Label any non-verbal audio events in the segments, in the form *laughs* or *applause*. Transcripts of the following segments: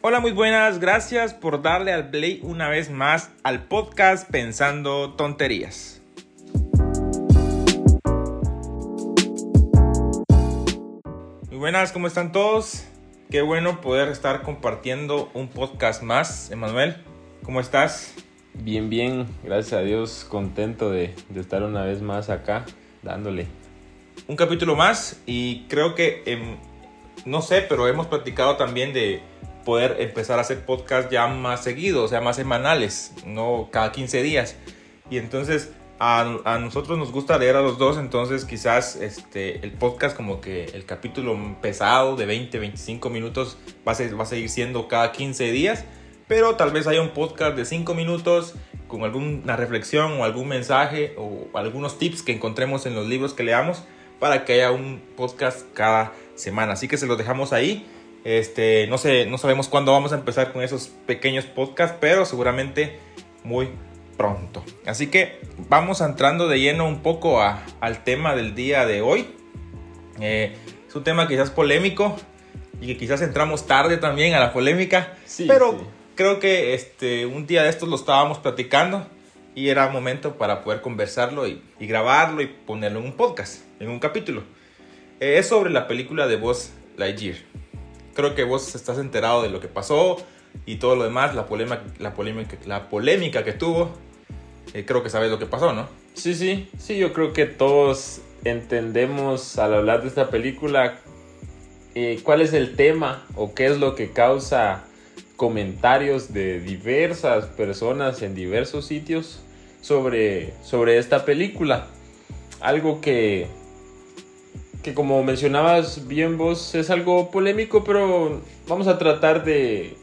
Hola, muy buenas, gracias por darle al play una vez más al podcast Pensando Tonterías. Muy buenas, ¿cómo están todos? Qué bueno poder estar compartiendo un podcast más. Emanuel, ¿cómo estás? Bien, bien, gracias a Dios, contento de, de estar una vez más acá, dándole. Un capítulo más y creo que, em, no sé, pero hemos platicado también de poder empezar a hacer podcast ya más seguido, o sea, más semanales, no cada 15 días. Y entonces a, a, nosotros nos gusta leer a los dos, entonces quizás este, el podcast como que el capítulo pesado de 20, 25 minutos va a, ser, va a seguir siendo cada 15 días, pero tal vez haya un podcast de 5 minutos con alguna reflexión o algún mensaje o algunos tips que encontremos en los libros que leamos para que haya un podcast cada semana. Así que se los dejamos ahí. Este, no sé, no sabemos cuándo vamos a empezar con esos pequeños podcasts, pero seguramente muy pronto. Así que vamos entrando de lleno un poco a, al tema del día de hoy. Eh, es un tema quizás polémico y que quizás entramos tarde también a la polémica, Sí, pero sí. creo que este, un día de estos lo estábamos platicando y era momento para poder conversarlo y, y grabarlo y ponerlo en un podcast, en un capítulo. Eh, es sobre la película de Buzz Lightyear. Creo que vos estás enterado de lo que pasó y todo lo demás, la polémica, la polémica, la polémica que tuvo. Eh, creo que sabes lo que pasó, ¿no? Sí, sí, sí, yo creo que todos entendemos al hablar de esta película eh, cuál es el tema o qué es lo que causa comentarios de diversas personas en diversos sitios sobre, sobre esta película. Algo que, que como mencionabas bien vos es algo polémico, pero vamos a tratar de,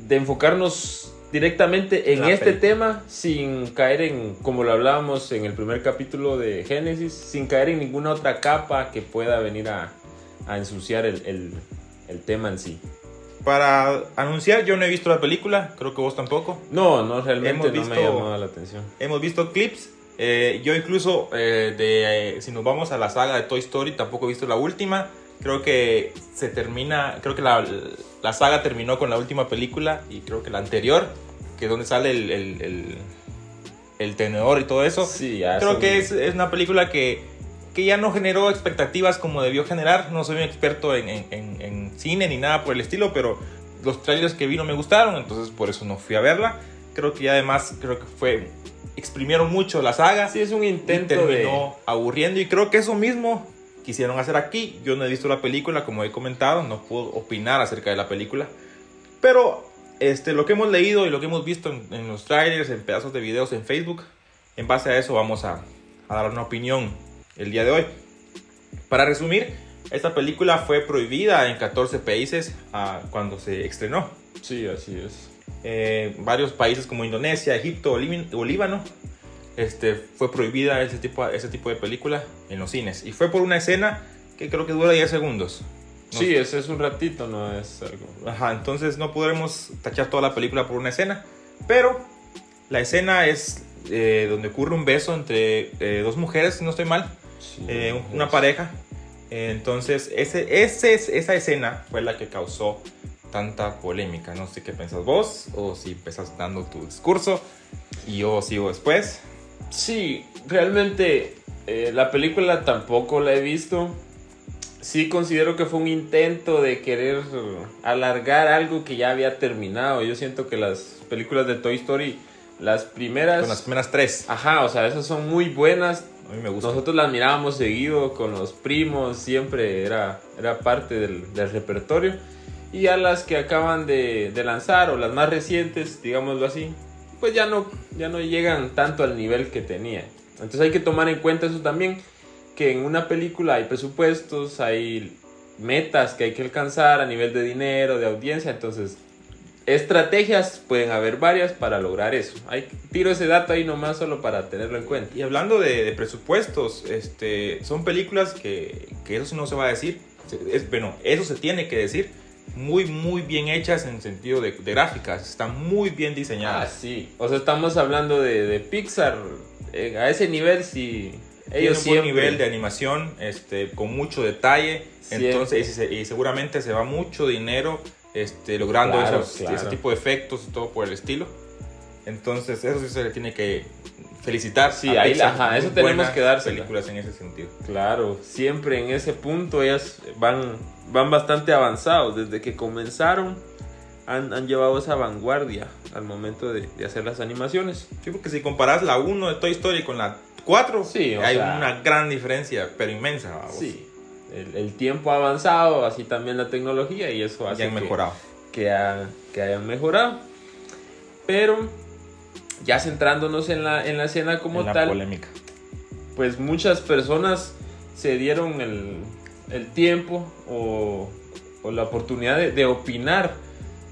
de enfocarnos directamente en La este peli- tema sin caer en, como lo hablábamos en el primer capítulo de Génesis, sin caer en ninguna otra capa que pueda venir a, a ensuciar el, el- el tema en sí. Para anunciar, yo no he visto la película, creo que vos tampoco. No, no, realmente Hemos no me ha visto- llamado la atención. Hemos visto clips. Eh, yo incluso, eh, de, eh, si nos vamos a la saga de Toy Story, tampoco he visto la última. Creo que se termina, creo que la, la saga terminó con la última película y creo que la anterior, que es donde sale el, el, el- el tenedor y todo eso. Sí, creo que es, es una película que, que ya no generó expectativas como debió generar. No soy un experto en, en- en- en cine ni nada por el estilo, pero los trailers que vi no me gustaron, entonces por eso no fui a verla. Creo que además, creo que fue, exprimieron mucho la saga. Sí, es un y intento terminó aburriendo y creo que eso mismo quisieron hacer aquí. Yo no he visto la película, como he comentado, no puedo opinar acerca de la película. Pero este, lo que hemos leído y lo que hemos visto en, en los trailers, en pedazos de videos en Facebook, en base a eso vamos a, a dar una opinión el día de hoy. Para resumir, esta película fue prohibida en 14 países ah, cuando se estrenó. de... Sí, así es. Eh, varios países como Indonesia, Egipto o, Lí- o Líbano, este, fue prohibida ese tipo, ese tipo de película en los cines. Y fue por una escena que creo que dura 10 segundos. No Sí, ese es un ratito, no es algo... Ajá, entonces no podremos tachar toda la película por una escena. Pero la escena es eh, donde ocurre un beso entre eh, dos mujeres, si no estoy mal, Sí, eh, una pareja. Entonces, ese, ese, esa escena fue la que causó tanta polémica. No sé qué pensás vos, o si empezás dando tu discurso y yo sigo después. Sí, realmente eh, la película tampoco la he visto. Sí considero que fue un intento de querer alargar algo que ya había terminado. Yo siento que las películas de Toy Story, las primeras... Con las primeras tres, Ajá, o sea, esas son muy buenas. a mí me gusta. Nosotros las mirábamos seguido con los primos, siempre era, era parte del, del repertorio. Y ya las que acaban de, de lanzar, o las más recientes, digámoslo así, pues ya no, ya no llegan tanto al nivel que tenía. Entonces hay que tomar en cuenta eso también, que en una película hay presupuestos, hay metas que hay que alcanzar a nivel de dinero, de audiencia, entonces estrategias pueden haber varias para lograr eso. Hay, tiro ese dato ahí nomás solo para tenerlo en cuenta. Y hablando de, de presupuestos, este, son películas que, que eso no se va a decir. Es, bueno, eso se tiene que decir. Muy, muy bien hechas en sentido de, de gráficas. Están muy bien Ah, diseñadas. sí. O sea, estamos hablando de, de Pixar. eh, a ese nivel, sí. Ellos un siempre. buen nivel de animación, este, con mucho detalle. Siempre. Entonces, y, se- y seguramente se va mucho dinero este, logrando Claro, esos- claro. ese tipo de efectos y todo por el estilo. Entonces, eso sí se le tiene que felicitar. Sí, a ahí- Pixar. ajá, eso tenemos que dársela. películas en ese sentido. Claro, siempre en ese punto ellas van, van bastante avanzados. Desde que comenzaron han, han llevado esa vanguardia al momento de, de hacer las animaciones. Sí, porque si comparas la 1 de Toy Story con la 4, Sí, hay sea- una gran diferencia, pero inmensa. vamos. Sí, el, el tiempo ha avanzado, así también la tecnología y eso hace ya han que- mejorado. que, ha- que hayan mejorado. Pero ya centrándonos en la, en la escena como en la tal, polémica. pues muchas personas se dieron el, el tiempo o, o la oportunidad de, de opinar,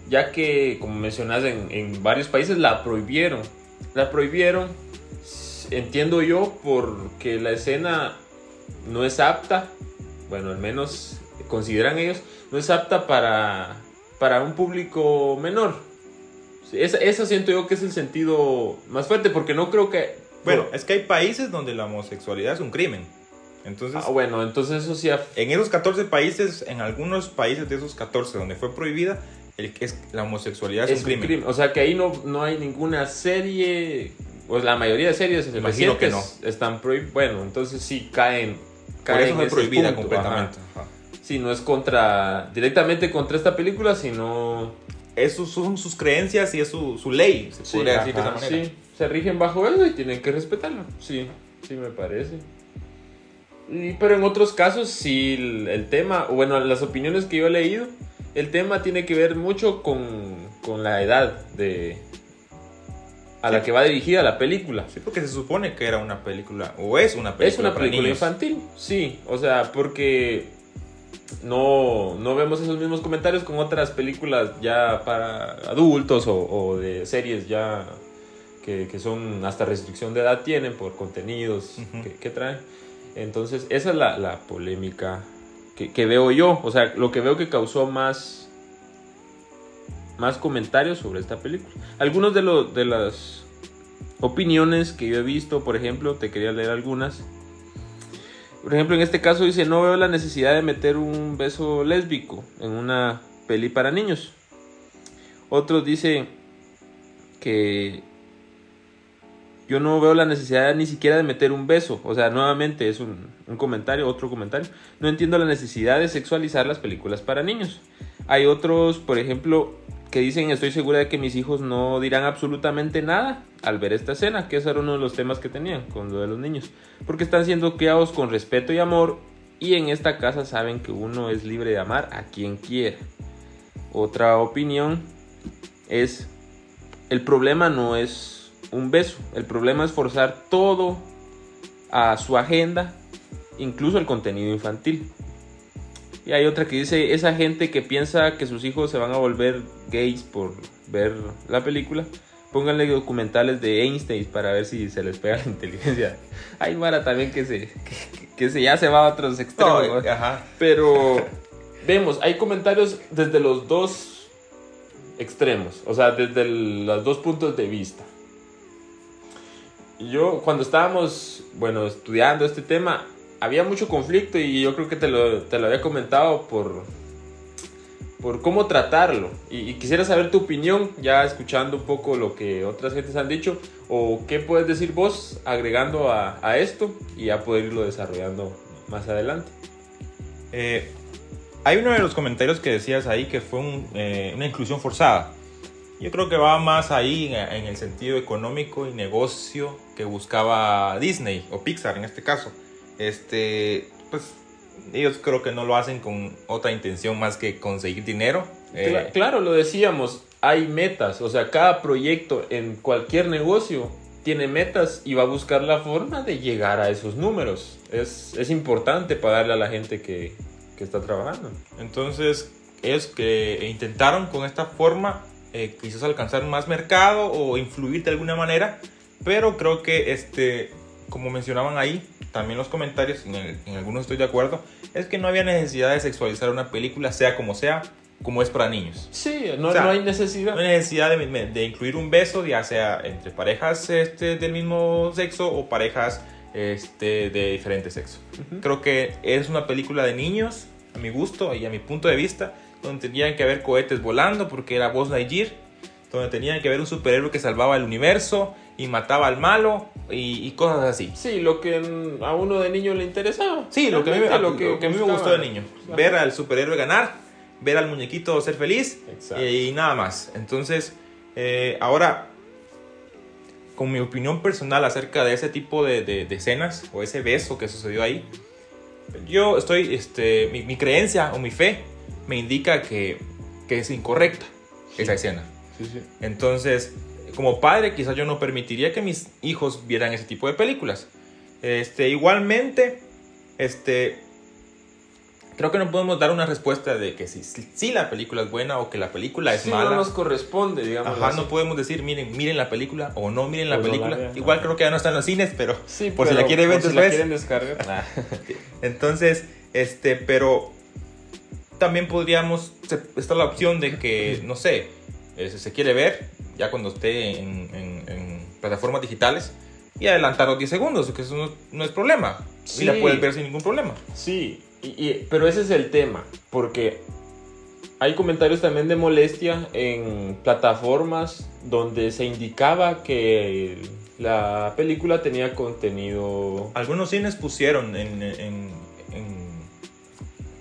ya que, como mencionas, en, en varios países la prohibieron. La prohibieron, entiendo yo, porque la escena no es apta, bueno, al menos consideran ellos, no es apta para, para un público menor. Esa, esa siento yo que es el sentido más fuerte, porque no creo que... Bueno, es que hay países donde la homosexualidad es un crimen. Entonces, Ah, bueno, entonces eso sí... en esos 14 países, en algunos países de esos 14 donde fue prohibida, el es la homosexualidad es, es un crimen. O sea que ahí no, no hay ninguna serie, pues la mayoría de series Imagino que recientes están prohibidas. Bueno, entonces sí caen. Por caen eso en fue ese prohibida punto, completamente. ajá. Ajá. Sí, no es contra, directamente contra esta película, sino... Esos son sus creencias y es su, su ley, se Sí, podría decir de esa manera. sí, se rigen bajo eso y tienen que respetarlo. Sí, sí me parece. Y- pero en otros casos, sí, el, el tema, bueno, las opiniones que yo he leído, el tema tiene que ver mucho con, con la edad de a la que va dirigida la película. Sí, porque se supone que era una película, o es una película. Es una para película niños. infantil, sí, o sea, porque no, no vemos esos mismos comentarios con otras películas ya para adultos o, o de series ya que, que son hasta restricción de edad tienen por contenidos que, que traen. Entonces, esa es la, la polémica que, que veo yo, o sea, lo que veo que causó más, más comentarios sobre esta película. Algunos de, los de las opiniones que yo he visto, por ejemplo, te quería leer algunas. Por ejemplo, en este caso dice, no veo la necesidad de meter un beso lésbico en una peli para niños. Otros dice que yo no veo la necesidad ni siquiera de meter un beso. O sea, nuevamente es un, un comentario, otro comentario. No entiendo la necesidad de sexualizar las películas para niños. Hay otros, por ejemplo, que dicen, estoy segura de que mis hijos no dirán absolutamente nada al ver esta escena, que ese era uno de los temas que tenían con lo de los niños. Porque están siendo criados con respeto y amor y en esta casa saben que uno es libre de amar a quien quiera. Otra opinión es, el problema no es un beso, el problema es forzar todo a su agenda, incluso el contenido infantil. Y hay otra que dice, esa gente que piensa que sus hijos se van a volver gays por ver la película, pónganle documentales de Einstein para ver si se les pega la inteligencia. Hay Mara también que se, que, que se ya se va a otros extremos. No, ¿no? ajá. Pero vemos, hay comentarios desde los dos extremos, o sea, desde el- los dos puntos de vista. Yo cuando estábamos, bueno, estudiando este tema, había mucho conflicto y yo creo que te lo, te lo había comentado por, por cómo tratarlo. Y, y quisiera saber tu opinión, ya escuchando un poco lo que otras gentes han dicho, o qué puedes decir vos agregando a, a esto y ya poder irlo desarrollando más adelante. Eh, hay uno de los comentarios que decías ahí que fue un, eh, una inclusión forzada. Yo creo que va más ahí en, el sentido económico y negocio que buscaba Disney o Pixar en este caso. Este, pues ellos creo que no lo hacen con otra intención más que conseguir dinero. Eh, Cla- Claro, lo decíamos, hay metas, o sea, cada proyecto en cualquier negocio tiene metas y va a buscar la forma de llegar a esos números. Es, es importante pagarle a la gente que, que está trabajando. Entonces, ellos que intentaron con esta forma eh, quizás alcanzar más mercado o influir de alguna manera, pero creo que, este, como mencionaban ahí, también los comentarios, en, el- en algunos estoy de acuerdo, es que no había necesidad de sexualizar una película, sea como sea, como es para niños. Sí, no, O sea, no hay necesidad. No hay necesidad de, de incluir un beso, ya sea entre parejas este, del mismo sexo o parejas este, de diferente sexo. Creo que es una película de niños, a mi gusto y a mi punto de vista, donde tenían que haber cohetes volando porque era Buzz Lightyear, donde tenían que haber un superhéroe que salvaba el universo y mataba al malo y, y cosas así. Sí, lo que a uno de niño le interesaba. Sí, lo que a mí, Realmente lo que, lo que a mí me gustó de niño. Ver al superhéroe ganar, ver al muñequito ser feliz y, y nada más. Entonces, eh, ahora, con mi opinión personal acerca de ese tipo de, de- de escenas o ese beso que sucedió ahí, yo estoy, este, mi, mi creencia o mi fe me indica que, que es incorrecta esa escena. Sí, sí. Entonces, como padre, quizás yo no permitiría que mis hijos vieran ese tipo de películas. Este, igualmente, este, creo que no podemos dar una respuesta de que si, si, la película es buena o que la película es Sí, mala. no nos corresponde, digamos. Ajá, no podemos decir, miren, miren la película o no miren la no la película. vean, Igual creo que ya no está en los cines, pero Sí, por si la quieren ver por si la después. quieren descargar. Nah. Entonces, este, pero también podríamos, está la opción de que, no sé, eh, si se quiere ver, ya cuando esté en, en- en plataformas digitales, y adelantar los 10 segundos, que eso no, no es problema. Sí. Y la puedes ver sin ningún problema. Sí, y- y- pero ese es el tema, porque hay comentarios también de molestia en plataformas donde se indicaba que la película tenía contenido... Algunos cines pusieron en, en- en-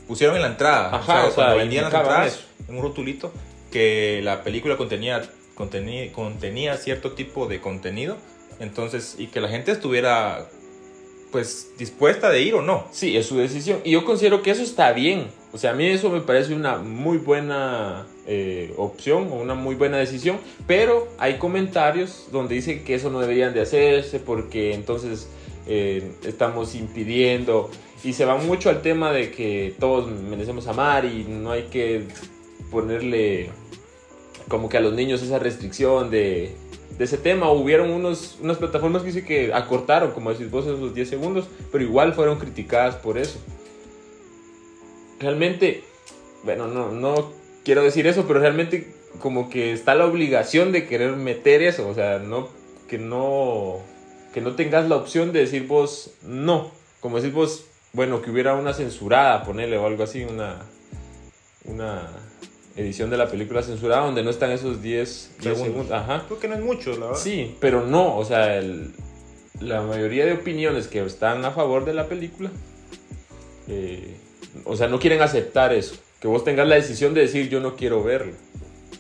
pusieron en la entrada, Ajá, o sea, cuando vendían las entradas, en un rotulito, que la película contenía, contenía, cierto tipo de contenido, entonces, y que la gente estuviera, pues, dispuesta de ir o no. Sí, es su decisión. Y yo considero que eso está bien. O sea, a mí eso me parece una muy buena eh, opción o una muy buena decisión. Pero hay comentarios donde dicen que eso no deberían de hacerse porque entonces eh, estamos impidiendo. Y se va mucho al tema de que todos merecemos amar y no hay que ponerle como que a los niños esa restricción de, de ese tema. Hubieron unos, unas plataformas que dice que acortaron, como decís vos, esos 10 segundos, pero igual fueron criticadas por eso. Realmente, bueno, no, no quiero decir eso, pero realmente como que está la obligación de querer meter eso, o sea, no que no que no tengas la opción de decir vos no, como decir vos, bueno, que hubiera una censurada, ponerle o algo así, una una edición de la película censurada donde no están esos 10 10 Segundos. segundos, ajá. Creo que no es mucho, la verdad. Sí, pero no, o sea, el- la mayoría de opiniones que están a favor de la película, eh, o sea, no quieren aceptar eso. Que vos tengas la decisión de decir yo no quiero verlo.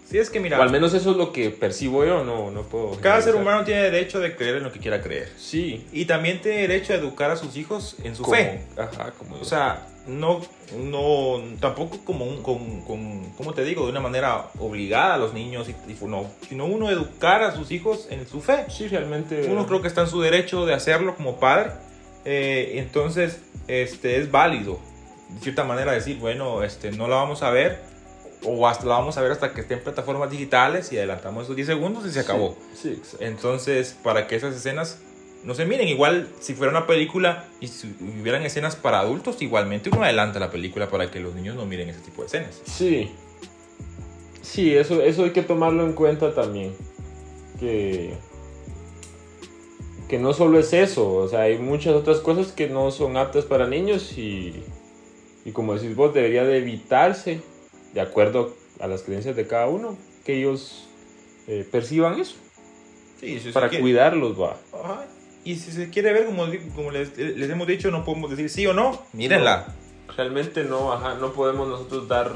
Sí, es que mira, O al menos eso es lo que percibo yo, no, no puedo. cada ser humano tiene derecho de creer en lo que quiera creer. Sí. Y también tiene derecho a educar a sus hijos en su como- fe. Ajá, como. O sea, no, no, tampoco como un, con, con, ¿cómo te digo? De una manera obligada a los niños, y, y no, sino uno educar a sus hijos en su fe. sí, realmente. Uno creo que está en su derecho de hacerlo como padre. eh, entonces, este, es válido, de cierta manera, decir, bueno, este, no la vamos a ver. O hasta la vamos a ver hasta que esté en plataformas digitales y adelantamos esos 10 segundos y se acabó. Sí, exacto. Entonces, para que esas escenas no se miren, igual si fuera una película y si hubieran escenas para adultos, igualmente uno adelanta la película para que los niños no miren ese tipo de escenas. Sí. Sí, eso, eso hay que tomarlo en cuenta también. Que, que no solo es eso, o sea, hay muchas otras cosas que no son aptas para niños y, y como decís vos, debería de evitarse, de acuerdo a las creencias de cada uno, que ellos eh, perciban eso, Sí, se para cuidarlos, va. Ajá. Y si se quiere ver, como, como les, les hemos dicho, no podemos decir sí o no. Mírenla. Realmente no, ajá, no podemos nosotros dar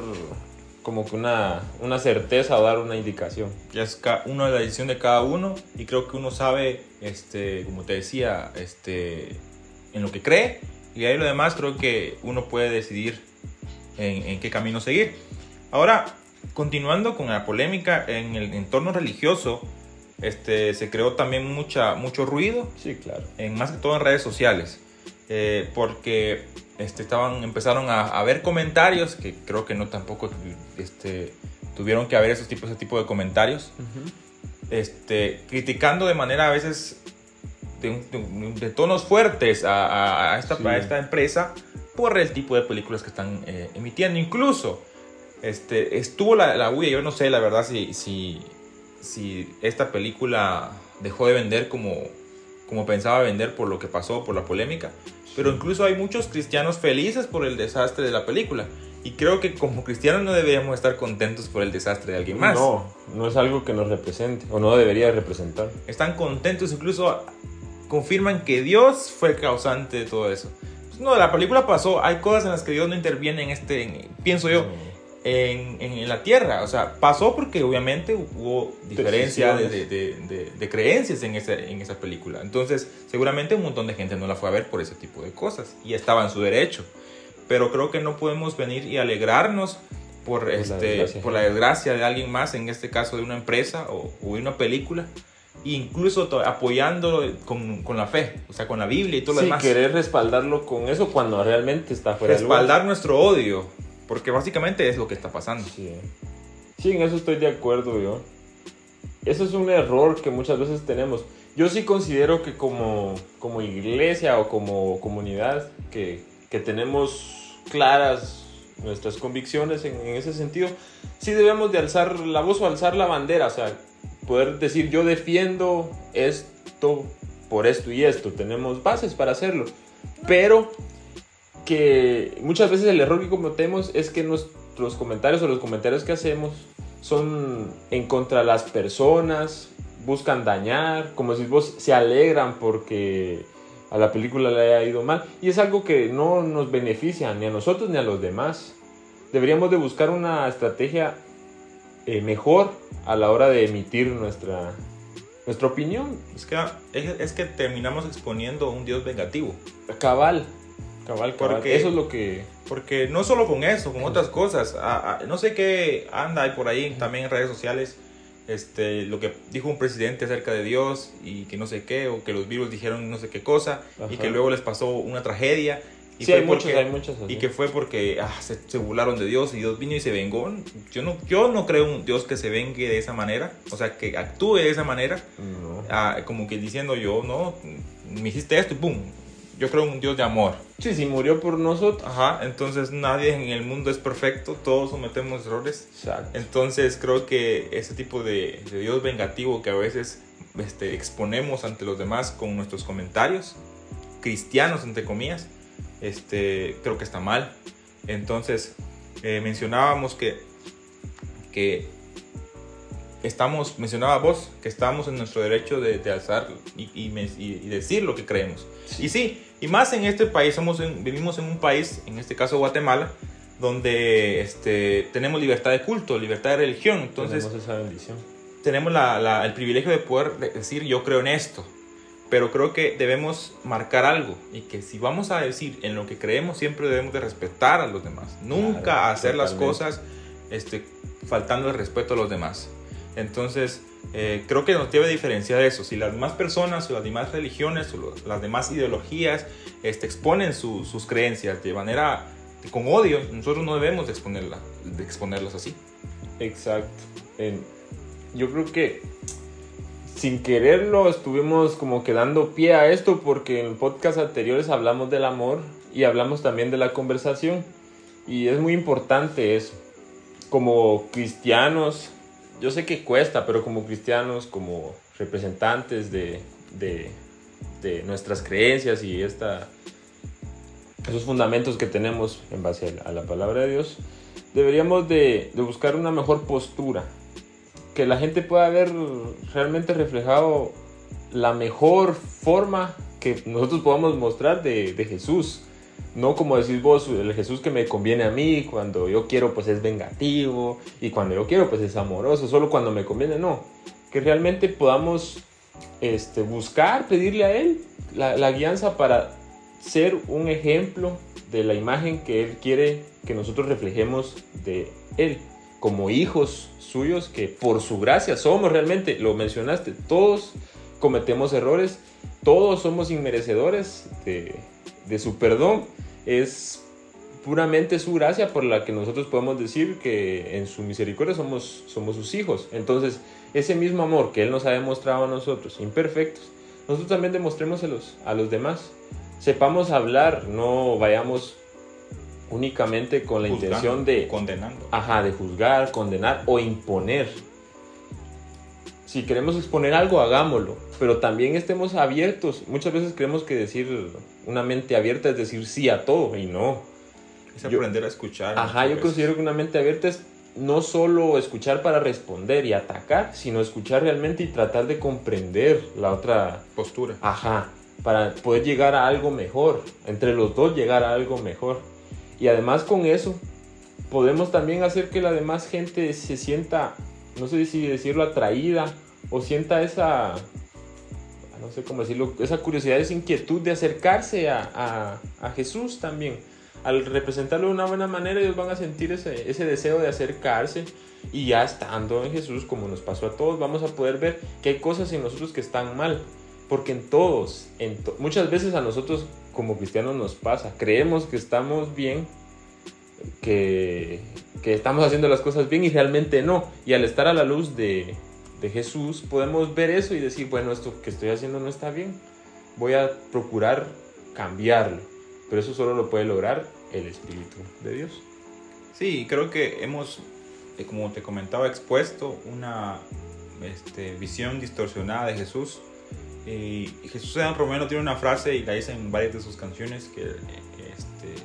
como que una, una certeza o dar una indicación. Ya es de la decisión de cada uno y creo que uno sabe, este, como te decía, este, en lo que cree y ahí lo demás creo que uno puede decidir en, en qué camino seguir. Ahora, continuando con la polémica en el entorno religioso, este, se creó también mucha, mucho ruido, Sí, claro. en, más que todo en redes sociales, eh, porque este, estaban, empezaron a, a ver comentarios que creo que no tampoco este, tuvieron que haber esos tipos, ese tipo de comentarios este, criticando de manera a veces de, de- de tonos fuertes a, a- a esta, Sí. a esta empresa por el tipo de películas que están eh, emitiendo. Incluso este, estuvo la, la bulla, yo no sé la verdad si, si, si esta película dejó de vender como, como pensaba vender por lo que pasó, por la polémica. Pero incluso hay muchos cristianos felices por el desastre de la película. Y creo que como cristianos no deberíamos estar contentos por el desastre de alguien más. No, no es algo que nos represente o no debería representar. Están contentos, incluso confirman que Dios fue el causante de todo eso. Pues no, la película pasó, hay cosas en las que Dios no interviene en este, en- pienso yo, en, en la tierra. O sea, pasó porque obviamente hubo diferencia de, de- de- de- creencias en, ese, en esa película. Entonces, seguramente un montón de gente no la fue a ver por ese tipo de cosas y estaba en su derecho. Pero creo que no podemos venir y alegrarnos por, la este, desgracia por la desgracia de alguien más, en este caso de una empresa o, o de una película, incluso apoyándolo con, con la fe, o sea, con la Biblia y todo lo Sí, demás. querer respaldarlo con eso cuando realmente está fuera de lugar. Respaldar nuestro odio, porque básicamente es lo que está pasando. Sí. sí, en eso estoy de acuerdo yo. Eso es un error que muchas veces tenemos. Yo sí considero que como, como iglesia o como comunidad que, que tenemos claras nuestras convicciones en, en ese sentido, sí debemos de alzar la voz o alzar la bandera, o sea, poder decir yo defiendo esto por esto y esto, tenemos bases para hacerlo, pero que muchas veces el error que cometemos es que nuestros comentarios o los comentarios que hacemos son en contra de las personas, buscan dañar, como si vos se alegran porque a la película le haya ido mal. Y es algo que no nos beneficia ni a nosotros ni a los demás. Deberíamos de buscar una estrategia eh, mejor a la hora de emitir nuestra, nuestra opinión. Es que, es, es que terminamos exponiendo a un Dios vengativo. Cabal. Cabal, cabal. Porque- Eso es lo que... Porque no solo con eso, con otras cosas. A- a- no sé qué anda ahí por ahí también en redes sociales. Este, lo que dijo un presidente acerca de Dios y que no sé qué, o que los virus dijeron no sé qué cosa, y Ajá. que luego les pasó una tragedia. Y sí, fue hay muchos, porque- hay muchos así. Y que fue porque ah, se, se burlaron de Dios y Dios vino y se vengó. Yo no, yo no creo un Dios que se vengue de esa manera, o sea, que actúe de esa manera, No. ah, como que diciendo yo, no, me hiciste esto y pum. Yo creo en un Dios de amor. Sí, sí, murió por nosotros. Ajá, entonces nadie en el mundo es perfecto, todos cometemos errores. Exacto. Entonces creo que ese tipo de, de Dios vengativo que a veces este, exponemos ante los demás con nuestros comentarios, cristianos entre comillas, este, creo que está mal. Entonces eh, mencionábamos que, que estamos, mencionaba vos, que estamos en nuestro derecho de, de alzar y, y y- y decir lo que creemos. Y sí, y más en este país, somos en- vivimos en un país, en este caso Guatemala, donde este, tenemos libertad de culto, libertad de religión. Entonces tenemos esa bendición. tenemos la- la- el privilegio de poder de- decir yo creo en esto. Pero creo que debemos marcar algo y que si vamos a decir en lo que creemos siempre debemos de respetar a los demás. Nunca Claro, hacer las cosas este, faltando el respeto a los demás. Entonces eh, creo que nos debe diferenciar eso. Si las demás personas o las demás religiones o las demás ideologías este, exponen su- sus creencias de manera con odio, nosotros no debemos de, exponerla, de exponerlas así. Exacto. Yo creo que sin quererlo estuvimos como que dando pie a esto porque en podcasts anteriores hablamos del amor y hablamos también de la conversación. Y es muy importante eso. Como cristianos, yo sé que cuesta, pero como cristianos, como representantes de, de, de nuestras creencias y esta, esos fundamentos que tenemos en base a la- palabra de Dios, deberíamos de, de buscar una mejor postura, que la gente pueda ver realmente reflejado la mejor forma que nosotros podamos mostrar de, de Jesús. No como decís vos, el Jesús que me conviene a mí, cuando yo quiero pues es vengativo y cuando yo quiero pues es amoroso, solo cuando me conviene no. Que realmente podamos este, buscar, pedirle a Él la, la guianza para ser un ejemplo de la imagen que Él quiere que nosotros reflejemos de Él, como hijos suyos que por su gracia somos realmente, lo mencionaste, todos cometemos errores, todos somos inmerecedores de, de su perdón, es puramente su gracia por la que nosotros podemos decir que en su misericordia somos, somos sus hijos. Entonces, ese mismo amor que Él nos ha demostrado a nosotros, imperfectos, nosotros también demostrémoselos a los demás. Sepamos hablar, no vayamos únicamente con la Juzgando, intención de, condenando. ajá, de juzgar, condenar o imponer. Si queremos exponer algo, hagámoslo, pero también estemos abiertos. Muchas veces creemos que decir una mente abierta es decir sí a todo y no. Es Yo- aprender a escuchar. Ajá, yo veces. considero que una mente abierta es no solo escuchar para responder y atacar, sino escuchar realmente y tratar de comprender la otra, Postura. ajá, para poder llegar a algo mejor, entre los dos llegar a algo mejor. Y además con eso, podemos también hacer que la demás gente se sienta, no sé si decirlo, atraída o sienta esa, no sé cómo decirlo, esa curiosidad, esa inquietud de acercarse a, a- a Jesús también. Al representarlo de una buena manera, ellos van a sentir ese, ese deseo de acercarse y ya estando en Jesús, como nos pasó a todos, vamos a poder ver que hay cosas en nosotros que están mal. Porque en todos, en muchas veces a nosotros como cristianos nos pasa, creemos que estamos bien, que, estamos haciendo las cosas bien y realmente no. Y al estar a la luz de, de Jesús podemos ver eso y decir, bueno, esto que estoy haciendo no está bien. Voy a procurar cambiarlo. Pero eso solo lo puede lograr el Espíritu de Dios. Sí, creo que hemos, eh, como te comentaba, expuesto una este, visión distorsionada de Jesús. Y Jesús San Romero tiene una frase y la dice en varias de sus canciones que eh, este,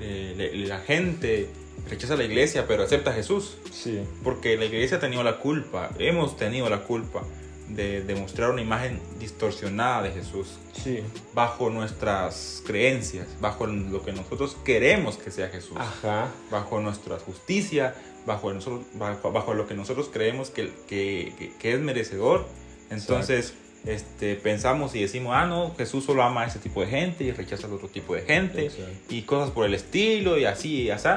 eh, la gente rechaza la iglesia pero acepta a Jesús. Sí, Porque la iglesia ha tenido la culpa, hemos tenido la culpa de demostrar una imagen distorsionada de Jesús sí. bajo nuestras creencias, bajo lo que nosotros queremos que sea Jesús Ajá. bajo nuestra justicia, bajo, nosotros, bajo, bajo lo que nosotros creemos que, que, que- que es merecedor. Entonces este, pensamos y decimos, ah, no, Jesús solo ama a ese tipo de gente y rechaza al otro tipo de gente Exacto. y cosas por el estilo y así y así.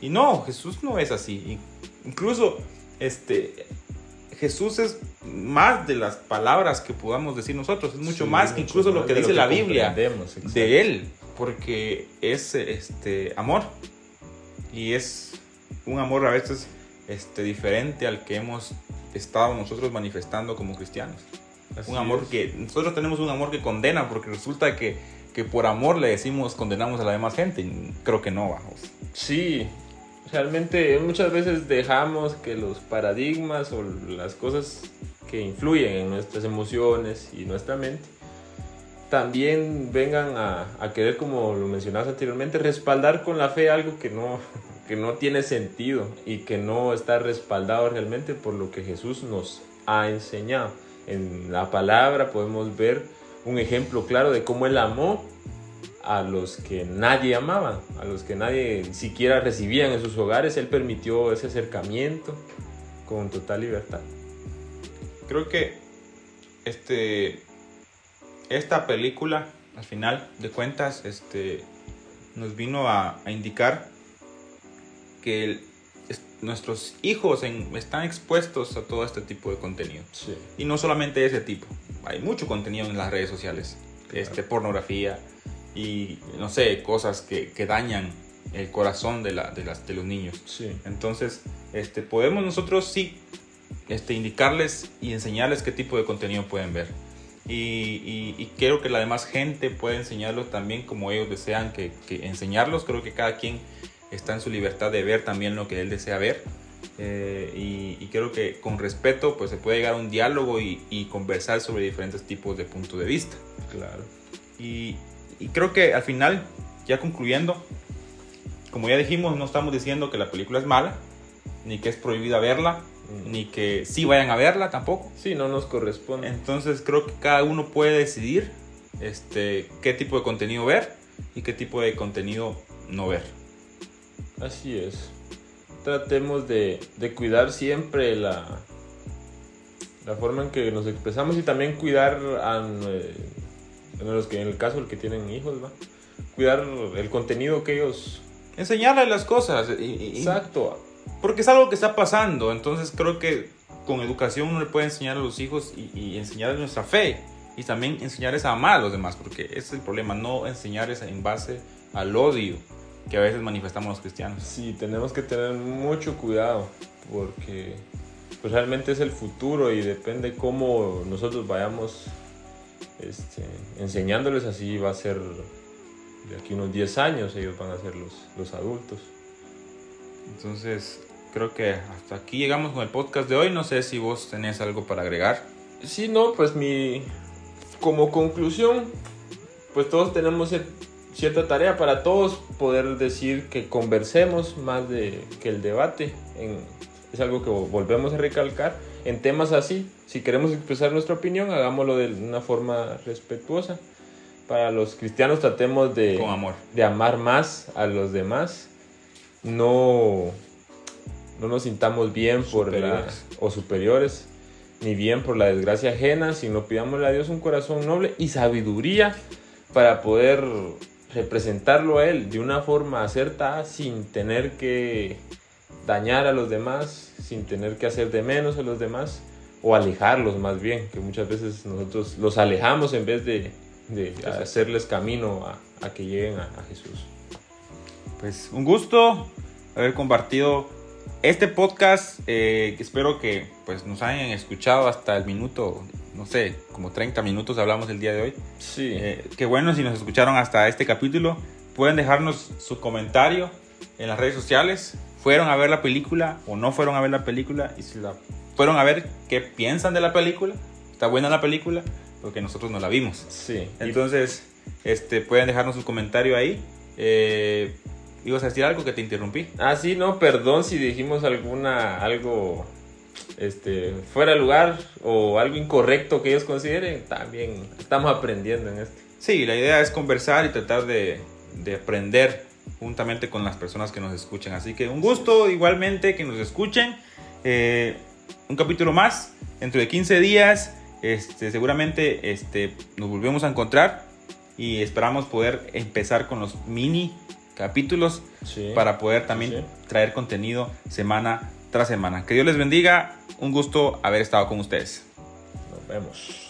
Y no, Jesús no es así. Incluso este, Jesús es más de las palabras que podamos decir nosotros, es mucho Sí, más que incluso lo que dice la Biblia de él, porque es este amor y es un amor a veces este diferente al que hemos estado nosotros manifestando como cristianos. Así un amor es. que nosotros tenemos un amor que condena porque resulta que, que por amor le decimos condenamos a la demás gente. Creo que no, vamos. Sí, realmente muchas veces dejamos que los paradigmas o las cosas que influyen en nuestras emociones y nuestra mente también vengan a, a querer, como lo mencionabas anteriormente, respaldar con la fe algo que no, *laughs* que no tiene sentido y que no está respaldado realmente por lo que Jesús nos ha enseñado. En la palabra podemos ver un ejemplo claro de cómo Él amó a los que nadie amaba, a los que nadie siquiera recibían en sus hogares. Él permitió ese acercamiento con total libertad. Creo que este esta película al final de cuentas este nos vino a, a indicar que el- nuestros hijos en- están expuestos a todo este tipo de contenido. Sí. Y no solamente ese tipo. Hay mucho contenido en las redes sociales. Este, pornografía y, no sé, cosas que, que dañan el corazón de, la- de las, de los niños. Sí. Entonces, este, podemos nosotros sí este, indicarles y enseñarles qué tipo de contenido pueden ver. Y, y- y creo que la demás gente puede enseñarlos también como ellos desean que, que enseñarlos. Creo que cada quien está en su libertad de ver también lo que él desea ver. Eh, y, y creo que con respeto pues se puede llegar a un diálogo y, y conversar sobre diferentes tipos de puntos de vista. Claro. Y, y creo que al final, ya concluyendo, como ya dijimos, no estamos diciendo que la película es mala, ni que es prohibida verla, Mm. ni que sí vayan a verla tampoco. Sí, no nos corresponde. Entonces creo que cada uno puede decidir este, qué tipo de contenido ver y qué tipo de contenido no ver. Así es. Tratemos de, de cuidar siempre la, la forma en que nos expresamos y también cuidar a eh, los que en el caso el que tienen hijos, ¿va? Cuidar el contenido que ellos Enseñarles las cosas. y- Exacto. Porque es algo que está pasando, entonces creo que con educación uno le puede enseñar a los hijos y, y enseñarles nuestra fe y también enseñarles a amar a los demás, porque ese es el problema, no enseñarles en base al odio que a veces manifestamos los cristianos. Sí, tenemos que tener mucho cuidado porque pues realmente es el futuro y depende cómo nosotros vayamos este, enseñándoles así va a ser de aquí unos 10 años ellos van a ser los, los adultos. Entonces creo que hasta aquí llegamos con el podcast de hoy, no sé si vos tenés algo para agregar. Sí, no, pues mi como conclusión pues todos tenemos el- cierta tarea para todos poder decir que conversemos más de que el debate. es algo que volvemos a recalcar en temas así. Si queremos expresar nuestra opinión, hagámoslo de una forma respetuosa. Para los cristianos tratemos de, Con amor. de amar más a los demás. No, no nos sintamos bien por Superiores. o superiores, ni bien por la desgracia ajena, sino pidámosle a Dios un corazón noble y sabiduría para poder representarlo a Él de una forma acertada sin tener que dañar a los demás, sin tener que hacer de menos a los demás o alejarlos más bien, que muchas veces nosotros los alejamos en vez de, de hacerles camino a, a que lleguen a, a Jesús. Pues un gusto haber compartido este podcast. eh, espero que pues, nos hayan escuchado hasta el minuto, no sé, como 30 minutos hablamos el día de hoy. Sí, Eh, qué bueno si nos escucharon hasta este capítulo. Pueden dejarnos su comentario en las redes sociales. ¿Fueron a ver la película o no fueron a ver la película? Y si la fueron a ver, ¿qué piensan de la película? ¿Está buena la película? Porque nosotros no la vimos. sí. Entonces, este, pueden dejarnos su comentario ahí. Eh, ¿Ibas a decir algo que te interrumpí? Ah, sí, no, perdón si dijimos alguna, algo este, fuera de lugar o algo incorrecto que ellos consideren. También estamos aprendiendo en esto. Sí, la idea es conversar y tratar de, de aprender juntamente con las personas que nos escuchan. Así que un gusto igualmente que nos escuchen. Eh, un capítulo más, dentro de 15 días. Este, seguramente este, nos volvemos a encontrar y esperamos poder empezar con los mini capítulos Sí. para poder también Sí. traer contenido semana tras semana. Que Dios les bendiga. Un gusto haber estado con ustedes. Nos vemos.